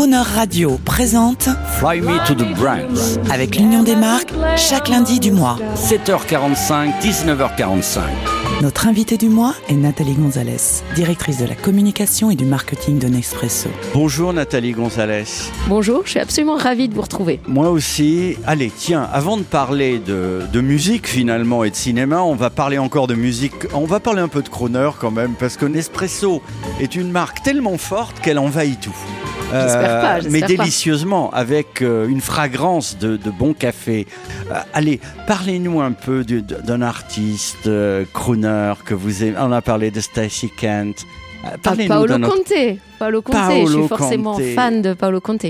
Croner Radio présente Fly Me to the Brands. avec l'Union des marques chaque lundi du mois. 7h45, 19h45. Notre invitée du mois est Nathalie Gonzalez, directrice de la communication et du marketing de Nespresso. Bonjour Nathalie Gonzalez. Bonjour, je suis absolument ravie de vous retrouver. Moi aussi. Allez, tiens, avant de parler de, de musique finalement et de cinéma, on va parler encore de musique. On va parler un peu de Croner quand même, parce que Nespresso est une marque tellement forte qu'elle envahit tout. Pas, j'espère mais pas. délicieusement, avec euh, une fragrance de, de bon café. Euh, allez, parlez-nous un peu du- d'un artiste euh, crooner que vous aimez. On a parlé de Stacey Kent. Euh, Ah, Parlez-nous Paolo Conte. Paolo Conte, je Paolo suis forcément Conte. fan de Paolo Conte.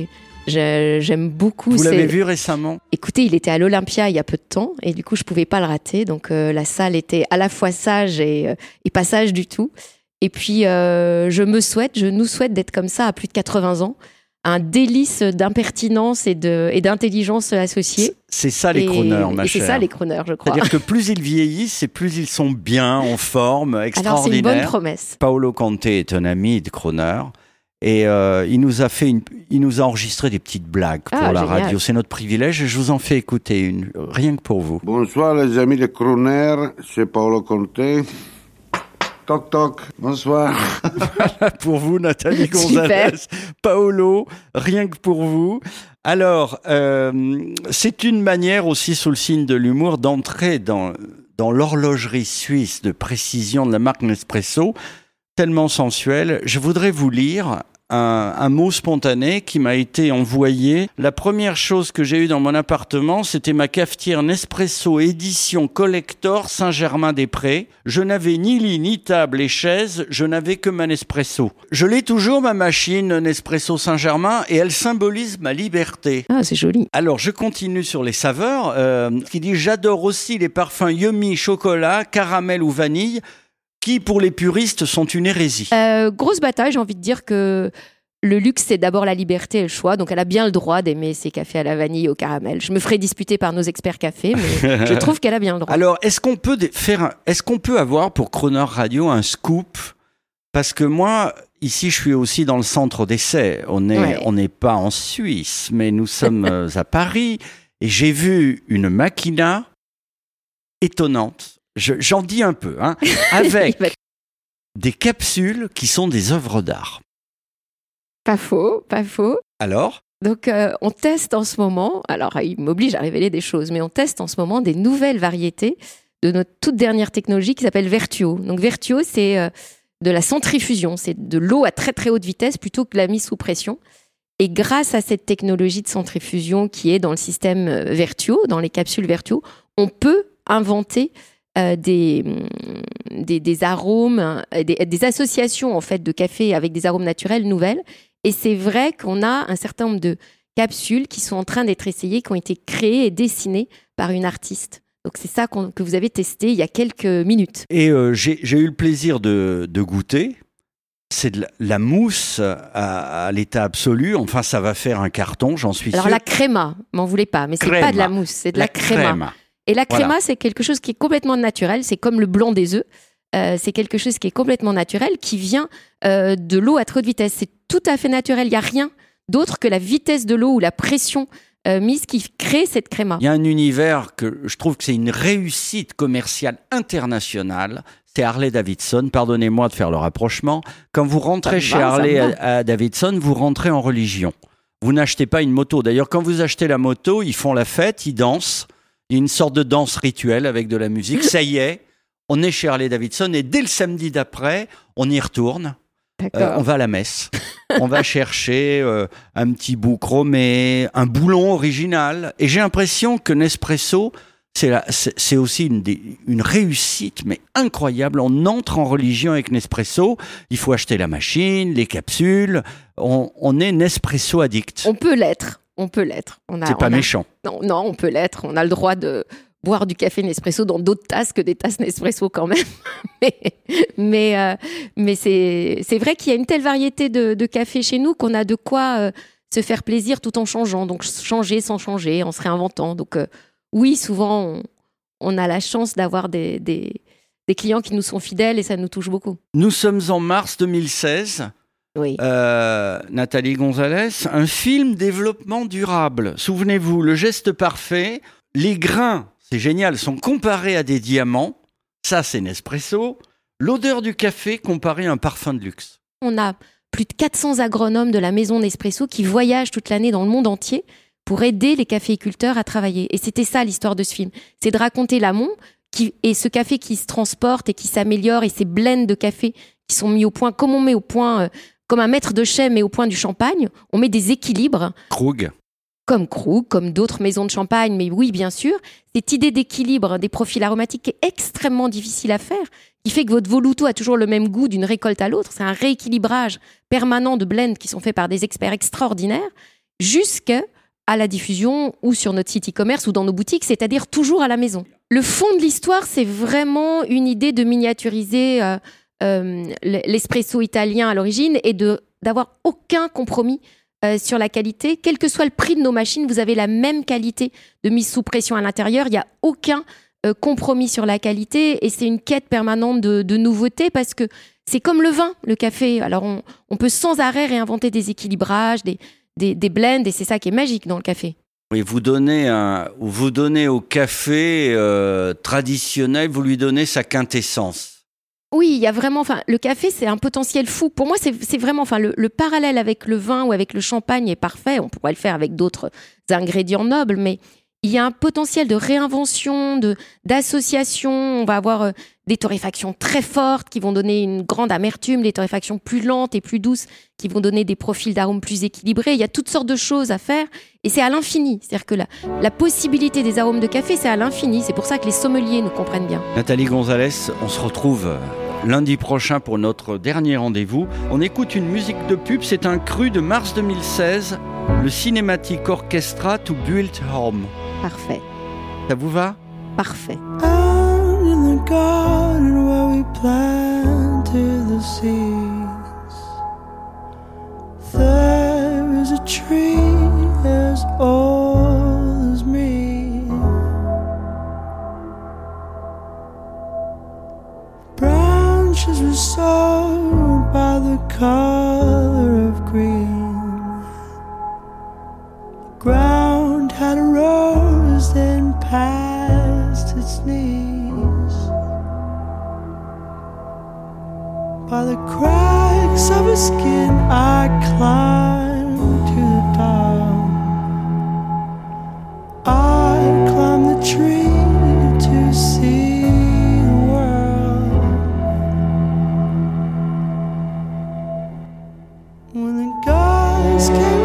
Je- J'aime beaucoup. Vous l'avez vu récemment? Écoutez, il était à l'Olympia il y a peu de temps et du coup, je pouvais pas le rater. Donc, euh, la salle était à la fois sage et, euh, et pas sage du tout. Et puis, euh, je me souhaite, je nous souhaite d'être comme ça à plus de 80 ans. Un délice d'impertinence et de- et d'intelligence associée. C'est ça les Et- crooners, ma et c'est chère. ça les crooners, je crois. C'est-à-dire que plus ils vieillissent et plus ils sont bien, en forme, Alors, c'est une bonne promesse. Paolo Conte est un ami de Croner. Et euh, il nous a fait, une, il nous a enregistré des petites blagues pour Ah, la génial. radio. C'est notre privilège et je vous en fais écouter une, rien que pour vous. Bonsoir les amis de Croner, c'est Paolo Conte. Toc toc, bonsoir. pour vous, Nathalie. Gonzalez, Paolo, rien que pour vous. Alors, euh, c'est une manière aussi, sous le signe de l'humour, d'entrer dans, dans l'horlogerie suisse de précision de la marque Nespresso, tellement sensuelle. Je voudrais vous lire un, un mot spontané qui m'a été envoyé. La première chose que j'ai eue dans mon appartement, c'était ma cafetière Nespresso édition collector Saint-Germain-des-Prés. Je n'avais ni lit, ni table et chaise, je n'avais que ma Nespresso. Je l'ai toujours, ma machine Nespresso Saint-Germain, et elle symbolise ma liberté. Ah, c'est joli. Alors, je continue sur les saveurs, euh, qui dit j'adore aussi les parfums yummy, chocolat, caramel ou vanille, qui pour les puristes sont une hérésie? Euh, grosse bataille, j'ai envie de dire que le luxe, c'est d'abord la liberté et le choix. Donc, elle a bien le droit d'aimer ses cafés à la vanille et au caramel. Je me ferai disputer par nos experts café, mais je trouve qu'elle a bien le droit. Alors, est-ce qu'on peut faire, est-ce qu'on peut avoir pour Croner Radio un scoop? Parce que moi, ici, je suis aussi dans le centre d'essai. On n'est, Ouais. on n'est pas en Suisse, mais nous sommes euh, à Paris. Et j'ai vu une machina étonnante. Je- j'en dis un peu, hein, avec des capsules qui sont des œuvres d'art. Pas faux, pas faux. Alors, Donc, euh, on teste en ce moment, alors il m'oblige à révéler des choses, mais on teste en ce moment des nouvelles variétés de notre toute dernière technologie qui s'appelle Vertuo. Donc, Vertuo, c'est euh, de la centrifusion, c'est de l'eau à très très haute vitesse plutôt que de la mise sous pression. Et grâce à cette technologie de centrifusion qui est dans le système euh, Vertuo, dans les capsules Vertuo, on peut inventer euh, des, hum, des, des arômes, euh, des, des associations en fait de café avec des arômes naturels nouvelles. Et c'est vrai qu'on a un certain nombre de capsules qui sont en train d'être essayées, qui ont été créées et dessinées par une artiste. Donc c'est ça que vous avez testé il y a quelques minutes. et euh, j'ai eu le plaisir de, de goûter. C'est de la, la mousse à, à l'état absolu. Enfin, ça va faire un carton, j'en suis Alors sûr. la créma, m'en voulez pas, mais c'est pas de la mousse, c'est de la, créma. crème. Et la créma, Voilà. c'est quelque chose qui est complètement naturel. C'est comme le blanc des œufs. Euh, c'est quelque chose qui est complètement naturel, qui vient euh, de l'eau à très haute vitesse. C'est tout à fait naturel. Il n'y a rien d'autre que la vitesse de l'eau ou la pression euh, mise qui crée cette créma. Il y a un univers que je trouve que c'est une réussite commerciale internationale. C'est Harley Davidson. Pardonnez-moi de faire le rapprochement. Quand vous rentrez chez Harley à Davidson, vous rentrez en religion. Vous n'achetez pas une moto. D'ailleurs, quand vous achetez la moto, ils font la fête, ils dansent. Il y a une sorte de danse rituelle avec de la musique. Ça y est, on est chez Harley Davidson et dès le samedi d'après, on y retourne. Euh, on va à la messe. on va chercher euh, un petit bout chromé, un boulon original. Et j'ai l'impression que Nespresso, c'est aussi une, des- une réussite, mais incroyable. On entre en religion avec Nespresso. Il faut acheter la machine, les capsules. On, on est Nespresso addict. On peut l'être. On peut l'être. On a- C'est pas on a- méchant. Non, non, on peut l'être. On a le droit de boire du café Nespresso dans d'autres tasses que des tasses Nespresso quand même. mais mais, euh, mais c'est c'est vrai qu'il y a une telle variété de, de café chez nous qu'on a de quoi euh, se faire plaisir tout en changeant. Donc changer sans changer, en se réinventant. Donc euh, oui, souvent on, on a la chance d'avoir des, des, des clients qui nous sont fidèles et ça nous touche beaucoup. Nous sommes en mars 2016. Oui. euh, Nathalie Gonzalez, un film développement durable. Souvenez-vous, le geste parfait, les grains, c'est génial, sont comparés à des diamants. Ça, c'est Nespresso. L'odeur du café comparée à un parfum de luxe. On a plus de 400 agronomes de la maison Nespresso qui voyagent toute l'année dans le monde entier pour aider les caféiculteurs à travailler. Et c'était ça l'histoire de ce film. C'est de raconter l'amont qui, et ce café qui se transporte et qui s'améliore et ces blends de café qui sont mis au point, comme on met au point, euh, comme un maître de chai met au point du champagne, on met des équilibres Krug. comme Krug, comme d'autres maisons de champagne, mais oui, bien sûr, cette idée d'équilibre des profils aromatiques est extrêmement difficile à faire, qui fait que votre voluto a toujours le même goût d'une récolte à l'autre. C'est un rééquilibrage permanent de blends qui sont faits par des experts extraordinaires, jusqu'à la diffusion ou sur notre site e-commerce ou dans nos boutiques, c'est-à-dire toujours à la maison. Le fond de l'histoire, c'est vraiment une idée de miniaturiser euh, l'espresso italien à l'origine et de d'avoir aucun compromis euh, sur la qualité. Quel que soit le prix de nos machines, vous avez la même qualité de mise sous pression à l'intérieur. Il n'y a aucun euh, compromis sur la qualité et c'est une quête permanente de, nouveautés parce que c'est comme le vin, le café. Alors on, peut sans arrêt réinventer des équilibrages, des, des, des blends et c'est ça qui est magique dans le café. Oui, vous donnez, un, vous donnez au café euh, traditionnel, vous lui donnez sa quintessence. Oui, il y a vraiment, enfin, le café, c'est un potentiel fou. Pour moi, c'est vraiment, enfin, le, le parallèle avec le vin ou avec le champagne est parfait. On pourrait le faire avec d'autres ingrédients nobles, mais il y a un potentiel de réinvention, de d'association. On va avoir euh, des torréfactions très fortes qui vont donner une grande amertume, des torréfactions plus lentes et plus douces qui vont donner des profils d'arômes plus équilibrés. Il y a toutes sortes de choses à faire et c'est à l'infini. C'est-à-dire que la, la possibilité des arômes de café, c'est à l'infini. C'est pour ça que les sommeliers nous comprennent bien. Nathalie Gonzalez, on se retrouve euh, lundi prochain pour notre dernier rendez-vous. On écoute une musique de pub, c'est un cru de mars 2016, le Cinematic Orchestra to Build Home. Parfait, Ça vous va? Parfait. Out in the garden where we planted the seeds, there is a tree as old as me. Branches were sold by the color By the cracks of his skin, I climbed to the top. I climbed the tree to see the world. When the guys came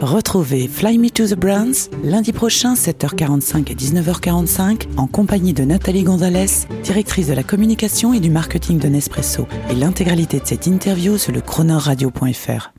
Retrouvez Fly Me to the Browns lundi prochain 7h45 et 19h45 en compagnie de Nathalie Gonzalez, directrice de la communication et du marketing de Nespresso et l'intégralité de cette interview sur le chronoradio.fr.